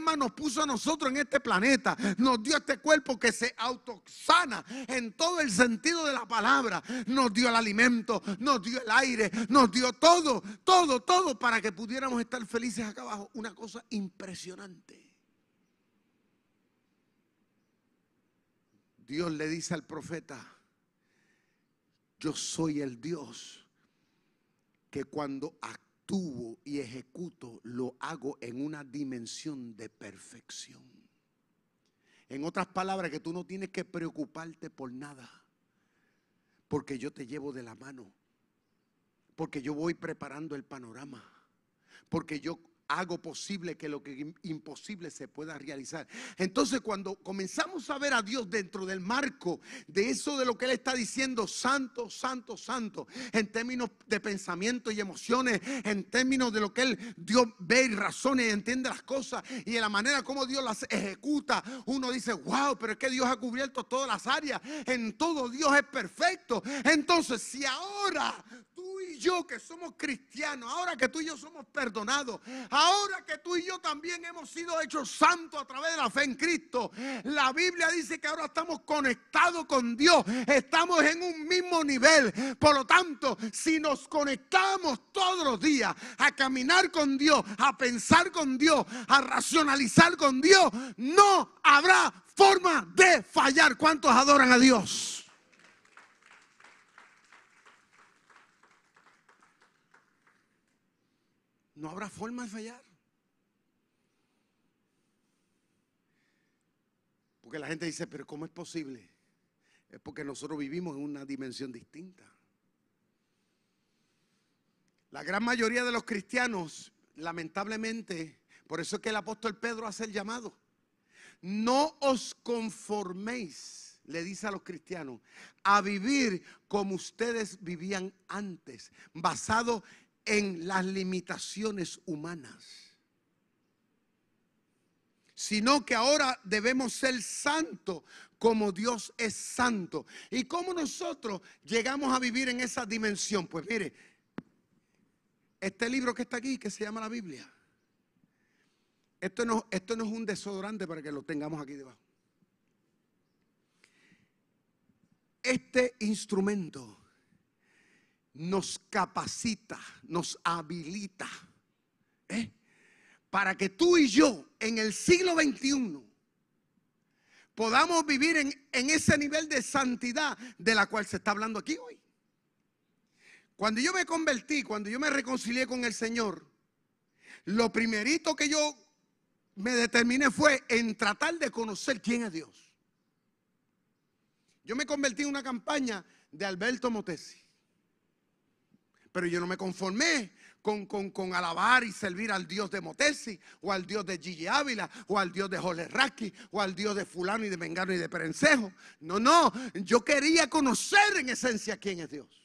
Más, nos puso a nosotros en este planeta, nos dio este cuerpo que se autoxana en todo el sentido de la palabra. Nos dio el alimento, nos dio el aire, nos dio todo, todo, todo para que pudiéramos estar felices acá abajo. Una cosa impresionante. Dios le dice al profeta, yo soy el Dios que cuando actúa y ejecuto, lo hago en una dimensión de perfección. En otras palabras, que tú no tienes que preocuparte por nada, porque yo te llevo de la mano, porque yo voy preparando el panorama, porque yo hago posible que lo que imposible se pueda realizar. Entonces cuando comenzamos a ver a Dios dentro del marco de eso de lo que Él está diciendo, santo, santo, santo, en términos de pensamiento y emociones, en términos de lo que Él Dios ve y razona y entiende las cosas y en la manera como Dios las ejecuta, uno dice, wow, pero es que Dios ha cubierto todas las áreas, en todo Dios es perfecto. Entonces si ahora tú y yo que somos cristianos, ahora que tú y yo somos perdonados, que tú y yo también hemos sido hechos santos a través de la fe en Cristo, la Biblia dice que ahora estamos conectados con Dios, estamos en un mismo nivel. Por lo tanto, si nos conectamos todos los días a caminar con Dios, a pensar con Dios, a racionalizar con Dios, no habrá forma de fallar. ¿Cuántos adoran a Dios? No habrá forma de fallar. Porque la gente dice, pero ¿cómo es posible? Es porque nosotros vivimos en una dimensión distinta. La gran mayoría de los cristianos, lamentablemente, por eso es que el apóstol Pedro hace el llamado. No os conforméis, le dice a los cristianos, a vivir como ustedes vivían antes, basado en las limitaciones humanas, sino que ahora debemos ser santos como Dios es santo. ¿Y cómo nosotros llegamos a vivir en esa dimensión? Pues mire, este libro que está aquí, que se llama la Biblia, esto no, esto no es un desodorante para que lo tengamos aquí debajo. Este instrumento nos capacita, nos habilita, ¿eh? para que tú y yo en el siglo XXI podamos vivir en, en ese nivel de santidad de la cual se está hablando aquí hoy. Cuando yo me convertí, cuando yo me reconcilié con el Señor, lo primerito que yo me determiné fue en tratar de conocer quién es Dios. Yo me convertí en una campaña de Alberto Motesi. Pero yo no me conformé con, con, alabar y servir al Dios de Motesi, o al Dios de Gigi Ávila, o al Dios de Jole Raki, o al Dios de Fulano y de Mengano y de Perencejo. No, no, yo quería conocer en esencia quién es Dios.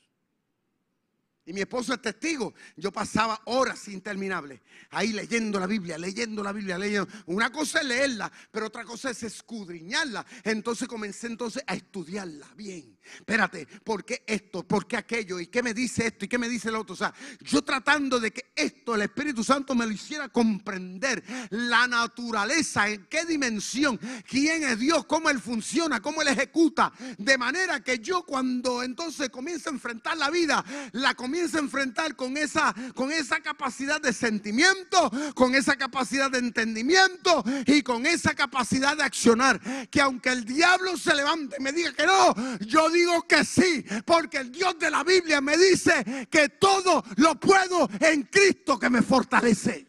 Y mi esposo es testigo. Yo pasaba horas interminables ahí leyendo la Biblia, leyendo la Biblia, leyendo. Una cosa es leerla, pero otra cosa es escudriñarla. Entonces comencé entonces a estudiarla bien. Espérate, ¿por qué esto? ¿Por qué aquello? ¿Y qué me dice esto? ¿Y qué me dice el otro? O sea, yo tratando de que esto, el Espíritu Santo me lo hiciera comprender. La naturaleza, en qué dimensión, quién es Dios, cómo Él funciona, cómo Él ejecuta. De manera que yo cuando entonces comienzo a enfrentar la vida, la comienzo comienza a enfrentar con esa, con esa capacidad de sentimiento, con esa capacidad de entendimiento y con esa capacidad de accionar. Que aunque el diablo se levante y me diga que no, yo digo que sí, porque el Dios de la Biblia me dice que todo lo puedo en Cristo que me fortalece.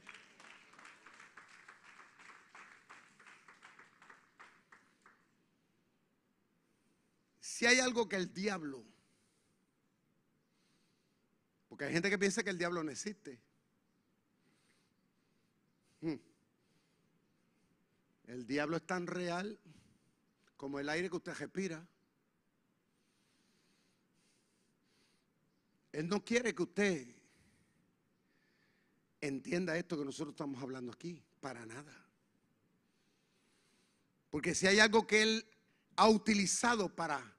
Si hay algo que el diablo porque hay gente que piensa que el diablo no existe. Hmm. El diablo es tan real como el aire que usted respira. Él no quiere que usted entienda esto que nosotros estamos hablando aquí, para nada. Porque si hay algo que él ha utilizado para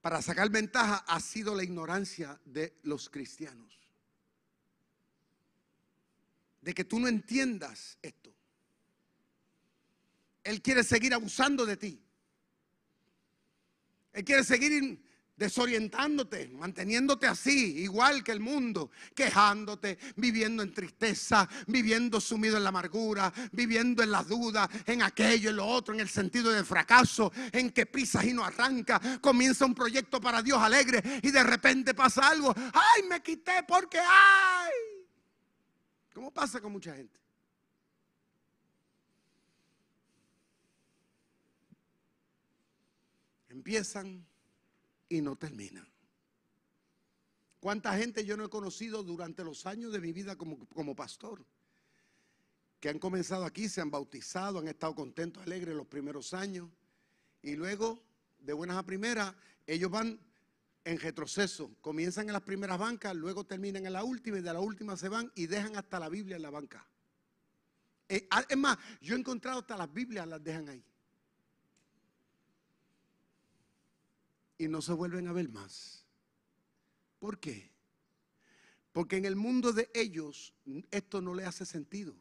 para sacar ventaja ha sido la ignorancia de los cristianos. De que tú no entiendas esto. Él quiere seguir abusando de ti. Él quiere seguir desorientándote, manteniéndote así, igual que el mundo, quejándote, viviendo en tristeza, viviendo sumido en la amargura, viviendo en la duda, en aquello, en lo otro, en el sentido de fracaso, en que pisas y no arranca, comienza un proyecto para Dios alegre y de repente pasa algo, ay, me quité porque ay. ¿Cómo pasa con mucha gente? Empiezan y no terminan. ¿Cuánta gente yo no he conocido durante los años de mi vida como, como pastor? Que han comenzado aquí, se han bautizado, han estado contentos, alegres los primeros años. Y luego, de buenas a primeras, ellos van en retroceso. Comienzan en las primeras bancas, luego terminan en la última y de la última se van y dejan hasta la Biblia en la banca. Eh, es más, yo he encontrado hasta las Biblias las dejan ahí. Y no se vuelven a ver más. ¿Por qué? Porque en el mundo de ellos esto no le hace sentido.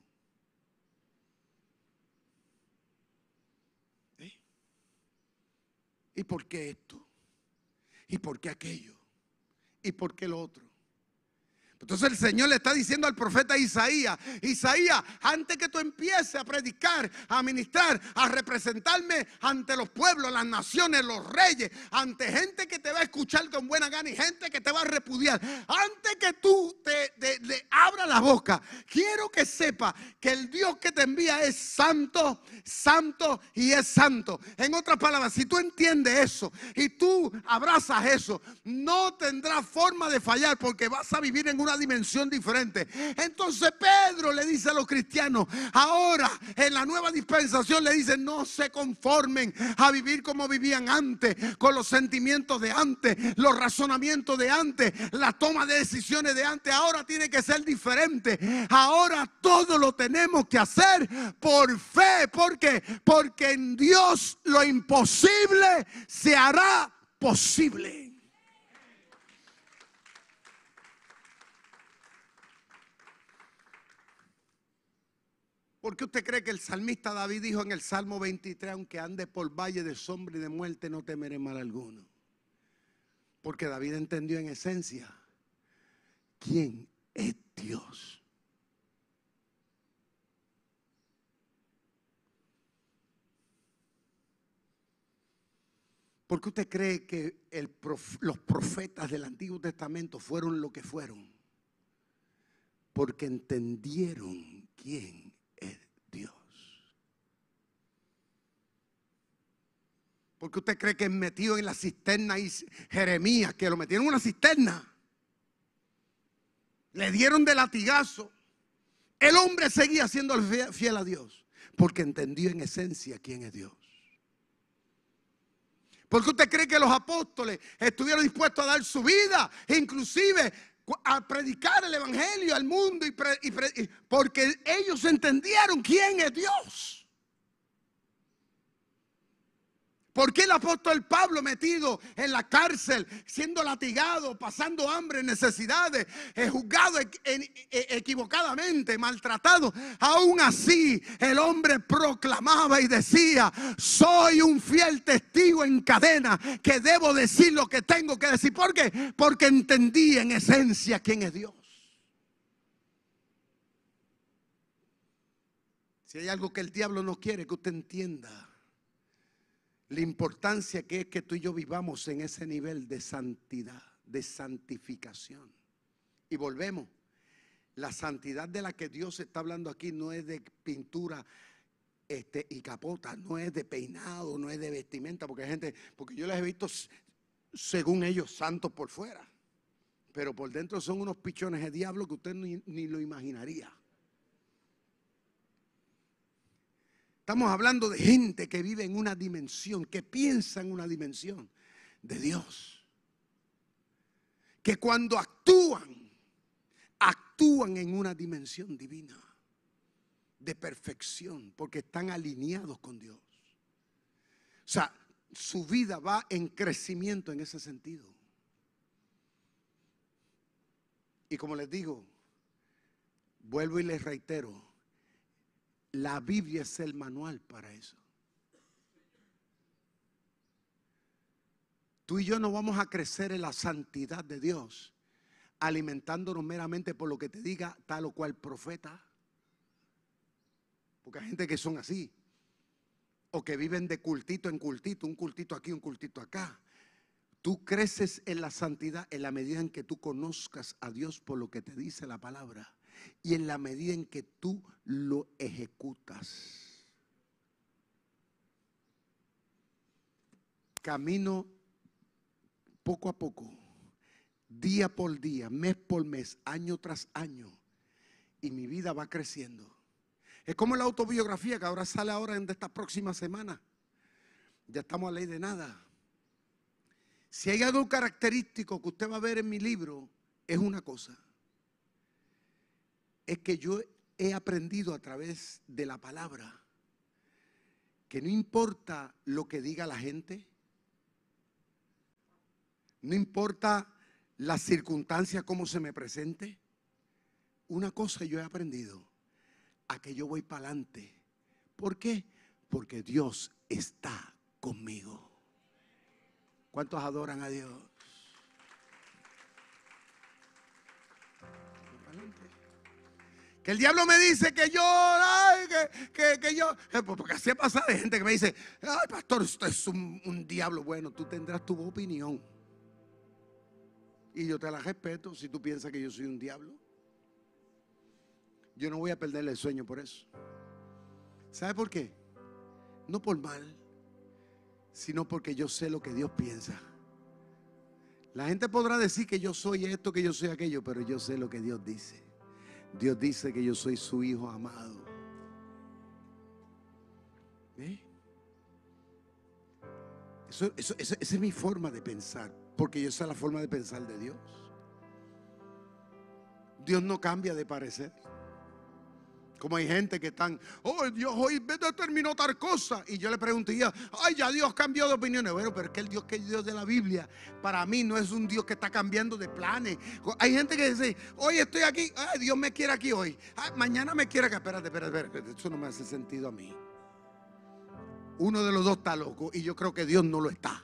¿Eh? ¿Y por qué esto? ¿Y por qué aquello? ¿Y por qué lo otro? Entonces el Señor le está diciendo al profeta Isaías, Isaías, antes que tú empieces a predicar, a ministrar, a representarme ante los pueblos, las naciones, los reyes, ante gente que te va a escuchar con buena gana y gente que te va a repudiar, antes que tú te, le abra la boca, quiero que sepa que el Dios que te envía es santo, santo y es santo. En otras palabras, si tú entiendes eso y tú abrazas eso, no tendrás forma de fallar porque vas a vivir en una dimensión diferente. Entonces Pedro le dice a los cristianos, ahora en la nueva dispensación le dice, no se conformen a vivir como vivían antes, con los sentimientos de antes, los razonamientos de antes, la toma de decisiones de antes. Ahora tiene que ser diferente. Ahora todo lo tenemos que hacer por fe. ¿Por qué? Porque en Dios lo imposible se hará posible. ¿Por qué usted cree que el salmista David dijo en el Salmo 23, aunque ande por valle de sombra y de muerte, no temeré mal alguno? Porque David entendió en esencia quién es Dios. ¿Por qué usted cree que los profetas del Antiguo Testamento fueron lo que fueron? Porque entendieron quién Porque usted cree que metido en la cisterna y Jeremías, que lo metieron en una cisterna. Le dieron de latigazo. El hombre seguía siendo fiel a Dios. Porque entendió en esencia quién es Dios. Porque usted cree que los apóstoles estuvieron dispuestos a dar su vida, inclusive a predicar el Evangelio al mundo y, porque ellos entendieron quién es Dios. ¿Por qué el apóstol Pablo metido en la cárcel, siendo latigado, pasando hambre, necesidades, eh, juzgado e, equivocadamente, maltratado? Aún así, el hombre proclamaba y decía, soy un fiel testigo en cadena que debo decir lo que tengo que decir. ¿Por qué? Porque entendí en esencia quién es Dios. Si hay algo que el diablo no quiere que usted entienda la importancia que es que tú y yo vivamos en ese nivel de santidad, de santificación. Y volvemos. La santidad de la que Dios está hablando aquí no es de pintura este, y capota, no es de peinado, no es de vestimenta, porque hay gente, porque yo les he visto según ellos santos por fuera, pero por dentro son unos pichones de diablo que usted ni, ni lo imaginaría. Estamos hablando de gente que vive en una dimensión, que piensa en una dimensión de Dios. Que cuando actúan, actúan en una dimensión divina, de perfección, porque están alineados con Dios. O sea, su vida va en crecimiento en ese sentido. Y como les digo, vuelvo y les reitero, la Biblia es el manual para eso. Tú y yo no vamos a crecer en la santidad de Dios alimentándonos meramente por lo que te diga tal o cual profeta. Porque hay gente que son así. O que viven de cultito en cultito, un cultito aquí, un cultito acá. Tú creces en la santidad en la medida en que tú conozcas a Dios por lo que te dice la palabra y en la medida en que tú lo ejecutas. Camino poco a poco, día por día, mes por mes, año tras año, y mi vida va creciendo. Es como la autobiografía que ahora sale ahora en esta próxima semana. Ya estamos a ley de nada. Si hay algo característico que usted va a ver en mi libro, es una cosa es que yo he aprendido a través de la palabra que no importa lo que diga la gente, no importa la circunstancia, cómo se me presente, una cosa yo he aprendido, a que yo voy para adelante. ¿Por qué? Porque Dios está conmigo. ¿Cuántos adoran a Dios? El diablo me dice que yo, ay, que, que, yo, eh, pues, porque así pasa de gente que me dice, ay, pastor, esto es un, un diablo. Bueno, tú tendrás tu opinión. Y yo te la respeto si tú piensas que yo soy un diablo. Yo no voy a perderle el sueño por eso. ¿Sabe por qué? No por mal, sino porque yo sé lo que Dios piensa. La gente podrá decir que yo soy esto, que yo soy aquello, pero yo sé lo que Dios dice. Dios dice que yo soy su hijo amado. Eso, esa es mi forma de pensar, porque esa es la forma de pensar de Dios. Dios no cambia de parecer. Como hay gente que están, oh Dios, hoy determinó tal cosa. Y yo le preguntaría, ay, ya Dios cambió de opiniones. Bueno, pero es que el Dios que es Dios de la Biblia, para mí no es un Dios que está cambiando de planes. Hay gente que dice, hoy estoy aquí, ay, Dios me quiere aquí hoy. mañana me quiere acá. Espérate, espérate, espérate, eso no me hace sentido a mí. Uno de los dos está loco y yo creo que Dios no lo está.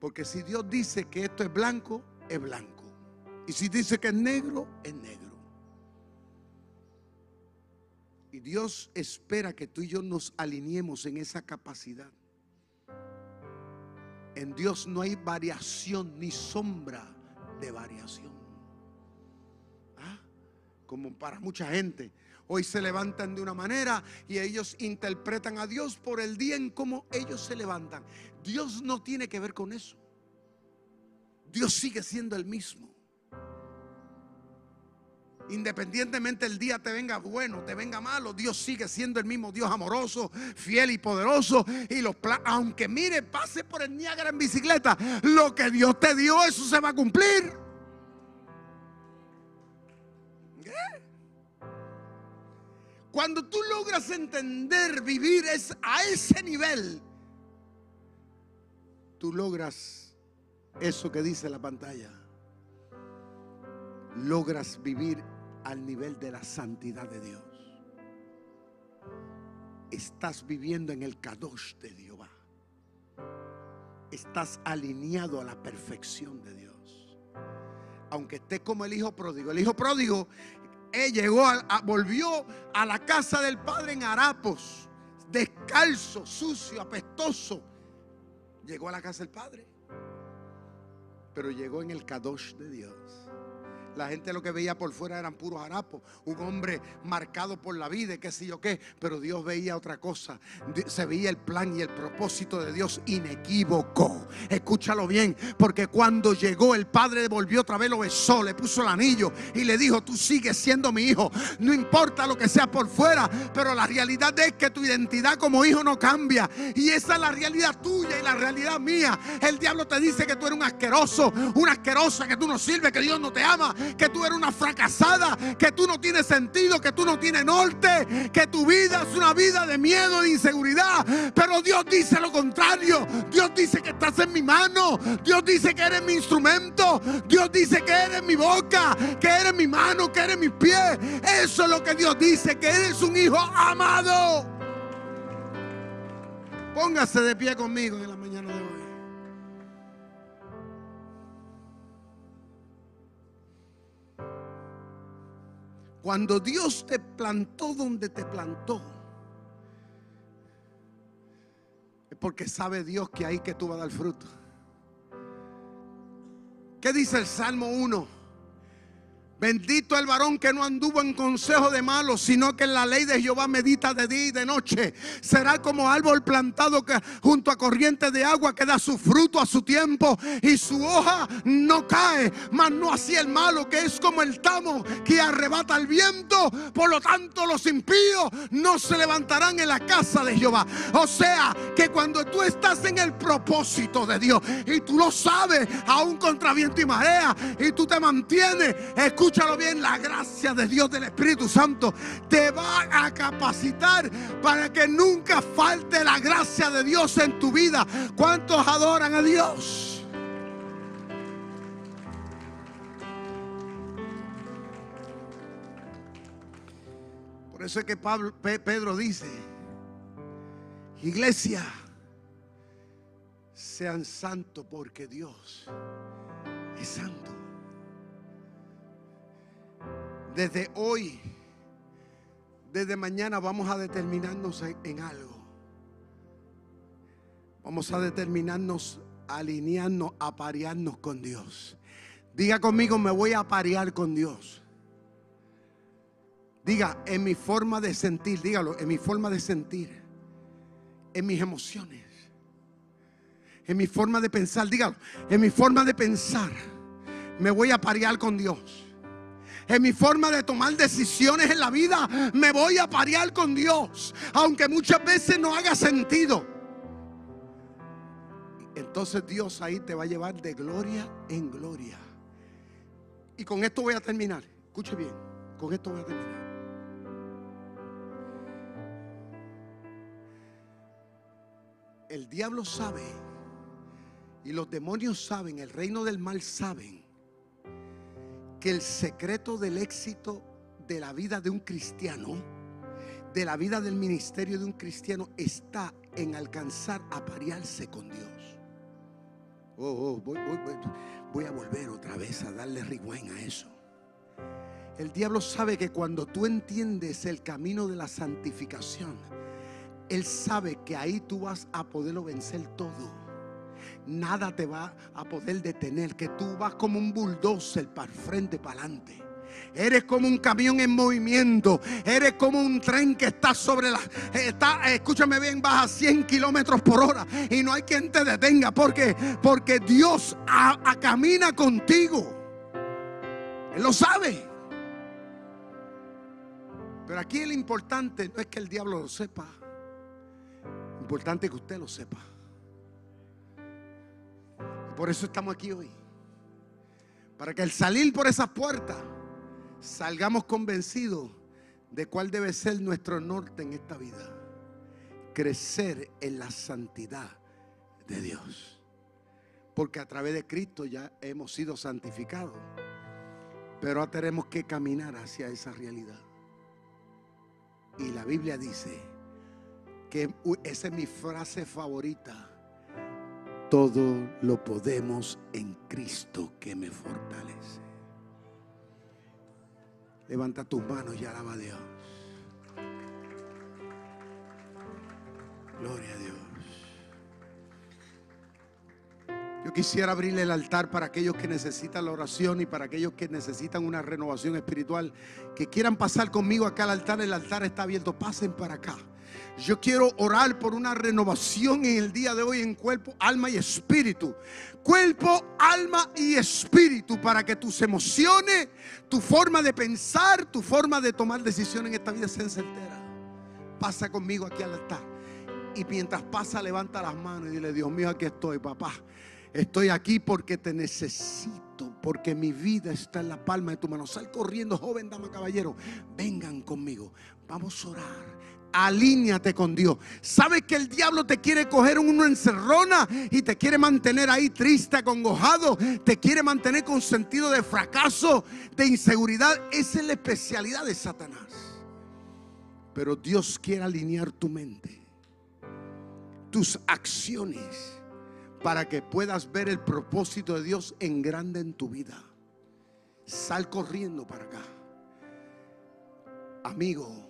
Porque si Dios dice que esto es blanco, es blanco. Y si dice que es negro, es negro. Y Dios espera que tú y yo nos alineemos en esa capacidad. En Dios no hay variación ni sombra de variación. ¿Ah? Como para mucha gente. Hoy se levantan de una manera y ellos interpretan a Dios por el día en cómo ellos se levantan. Dios no tiene que ver con eso. Dios sigue siendo el mismo. Independientemente el día te venga bueno, te venga malo, Dios sigue siendo el mismo Dios amoroso, fiel y poderoso. Y los aunque mire, pase por el Niágara en bicicleta, lo que Dios te dio, eso se va a cumplir. Cuando tú logras entender vivir es a ese nivel, tú logras eso que dice la pantalla. Logras vivir al nivel de la santidad de Dios. Estás viviendo en el Kadosh de Jehová. Estás alineado a la perfección de Dios. Aunque estés como el hijo pródigo. El hijo pródigo eh, llegó, volvió a la casa del padre en harapos, descalzo, sucio, apestoso. Llegó a la casa del padre, pero llegó en el Kadosh de Dios. La gente lo que veía por fuera eran puros harapos. Un hombre marcado por la vida, qué sé yo qué. Pero Dios veía otra cosa. Se veía el plan y el propósito de Dios inequívoco. Escúchalo bien. Porque cuando llegó el padre volvió otra vez, lo besó, le puso el anillo y le dijo, tú sigues siendo mi hijo. No importa lo que sea por fuera. Pero la realidad es que tu identidad como hijo no cambia. Y esa es la realidad tuya y la realidad mía. El diablo te dice que tú eres un asqueroso, una asquerosa, que tú no sirves, que Dios no te ama que tú eres una fracasada, que tú no tienes sentido, que tú no tienes norte, que tu vida es una vida de miedo, de inseguridad. Pero Dios dice lo contrario. Dios dice que estás en mi mano. Dios dice que eres mi instrumento. Dios dice que eres mi boca, que eres mi mano, que eres mi pie. Eso es lo que Dios dice, que eres un hijo amado. Póngase de pie conmigo en la mañana de hoy. Cuando Dios te plantó donde te plantó, es porque sabe Dios que ahí que tú vas a dar fruto. ¿Qué dice el Salmo 1? Bendito el varón que no anduvo en consejo de malos, sino que en la ley de Jehová medita de día y de noche. Será como árbol plantado que, junto a corrientes de agua que da su fruto a su tiempo y su hoja no cae. Mas no así el malo, que es como el tamo que arrebata el viento. Por lo tanto, los impíos no se levantarán en la casa de Jehová. O sea, que cuando tú estás en el propósito de Dios y tú lo sabes, aún contra viento y marea, y tú te mantienes, escucha escúchalo bien, la gracia de Dios del Espíritu Santo te va a capacitar para que nunca falte la gracia de Dios en tu vida. ¿Cuántos adoran a Dios? Por eso es que Pedro dice, iglesia, sean santos porque Dios es santo desde hoy, desde mañana vamos a determinarnos en, algo. Vamos a determinarnos, a alinearnos, a parearnos con Dios. Diga conmigo, me voy a parear con Dios. Diga, en mi forma de sentir, dígalo, en mi forma de sentir, en mis emociones, en mi forma de pensar, dígalo, en mi forma de pensar, me voy a parear con Dios en mi forma de tomar decisiones en la vida, me voy a parear con Dios, aunque muchas veces no haga sentido. Entonces Dios ahí te va a llevar de gloria en gloria. Y con esto voy a terminar. Escuche bien, con esto voy a terminar. El diablo sabe y los demonios saben, el reino del mal saben que el secreto del éxito de la vida de un cristiano, de la vida del ministerio de un cristiano, está en alcanzar a parearse con Dios. Oh, oh voy, a volver otra vez a darle rigüen a eso. El diablo sabe que cuando tú entiendes el camino de la santificación, él sabe que ahí tú vas a poderlo vencer todo nada te va a poder detener, que tú vas como un bulldozer para el frente, para adelante. Eres como un camión en movimiento. Eres como un tren que está sobre la. Está, escúchame bien, vas a 100 kilómetros por hora y no hay quien te detenga. porque Porque Dios camina contigo. Él lo sabe. Pero aquí el importante no es que el diablo lo sepa. Importante que usted lo sepa. Por eso estamos aquí hoy. Para que al salir por esas puertas salgamos convencidos de cuál debe ser nuestro norte en esta vida. Crecer en la santidad de Dios. Porque a través de Cristo ya hemos sido santificados. Pero ahora tenemos que caminar hacia esa realidad. Y la Biblia dice que esa es mi frase favorita. Todo lo podemos en Cristo que me fortalece. Levanta tus manos y alaba a Dios. Gloria a Dios. Yo quisiera abrirle el altar para aquellos que necesitan la oración y para aquellos que necesitan una renovación espiritual, que quieran pasar conmigo acá al altar. El altar está abierto. Pasen para acá. Yo quiero orar por una renovación en el día de hoy en cuerpo, alma y espíritu. Cuerpo, alma y espíritu para que tus emociones, tu forma de pensar, tu forma de tomar decisiones en esta vida sean certeras. Pasa conmigo aquí al altar. Y mientras pasa, levanta las manos y dile, Dios mío, aquí estoy, papá. Estoy aquí porque te necesito, porque mi vida está en la palma de tu mano. Sal corriendo, joven, dama, caballero. Vengan conmigo. Vamos a orar. Alíñate con Dios. Sabes que el diablo te quiere coger una encerrona y te quiere mantener ahí triste, acongojado. Te quiere mantener con sentido de fracaso, de inseguridad. Esa es la especialidad de Satanás. Pero Dios quiere alinear tu mente, tus acciones para que puedas ver el propósito de Dios en grande en tu vida. Sal corriendo para acá. Amigo,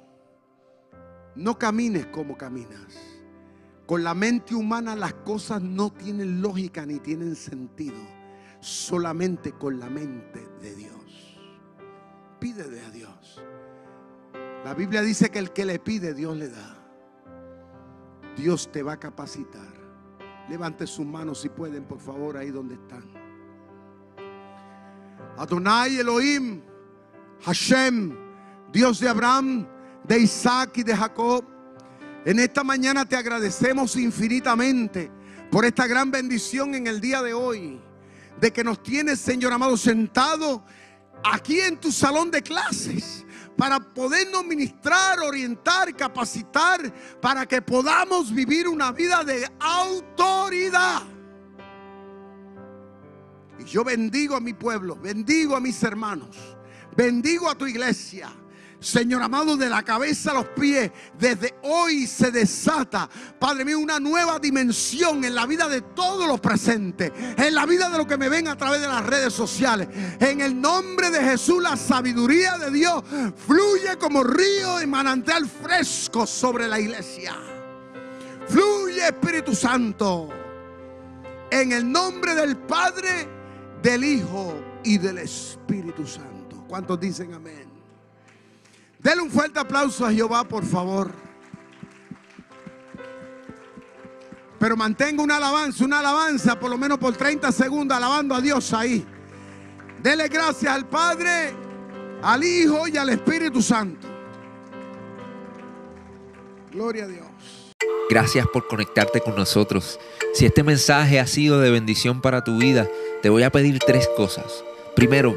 no camines como caminas. Con la mente humana las cosas no tienen lógica ni tienen sentido. Solamente con la mente de Dios. Pídele a Dios. La Biblia dice que el que le pide, Dios le da. Dios te va a capacitar. Levante sus manos si pueden, por favor, ahí donde están. Adonai Elohim, Hashem, Dios de Abraham, de Isaac y de Jacob. En esta mañana te agradecemos infinitamente por esta gran bendición en el día de hoy. De que nos tienes, Señor amado, sentado aquí en tu salón de clases para podernos ministrar, orientar, capacitar, para que podamos vivir una vida de autoridad. Y yo bendigo a mi pueblo, bendigo a mis hermanos, bendigo a tu iglesia. Señor amado, de la cabeza a los pies, desde hoy se desata, Padre mío, una nueva dimensión en la vida de todos los presentes, en la vida de los que me ven a través de las redes sociales. En el nombre de Jesús, la sabiduría de Dios fluye como río y manantial fresco sobre la iglesia. Fluye Espíritu Santo. En el nombre del Padre, del Hijo y del Espíritu Santo. ¿Cuántos dicen amén? Denle un fuerte aplauso a Jehová, por favor. Pero mantenga una alabanza, una alabanza, por lo menos por 30 segundos, alabando a Dios ahí. Dele gracias al Padre, al Hijo y al Espíritu Santo. Gloria a Dios. Gracias por conectarte con nosotros. Si este mensaje ha sido de bendición para tu vida, te voy a pedir tres cosas. Primero,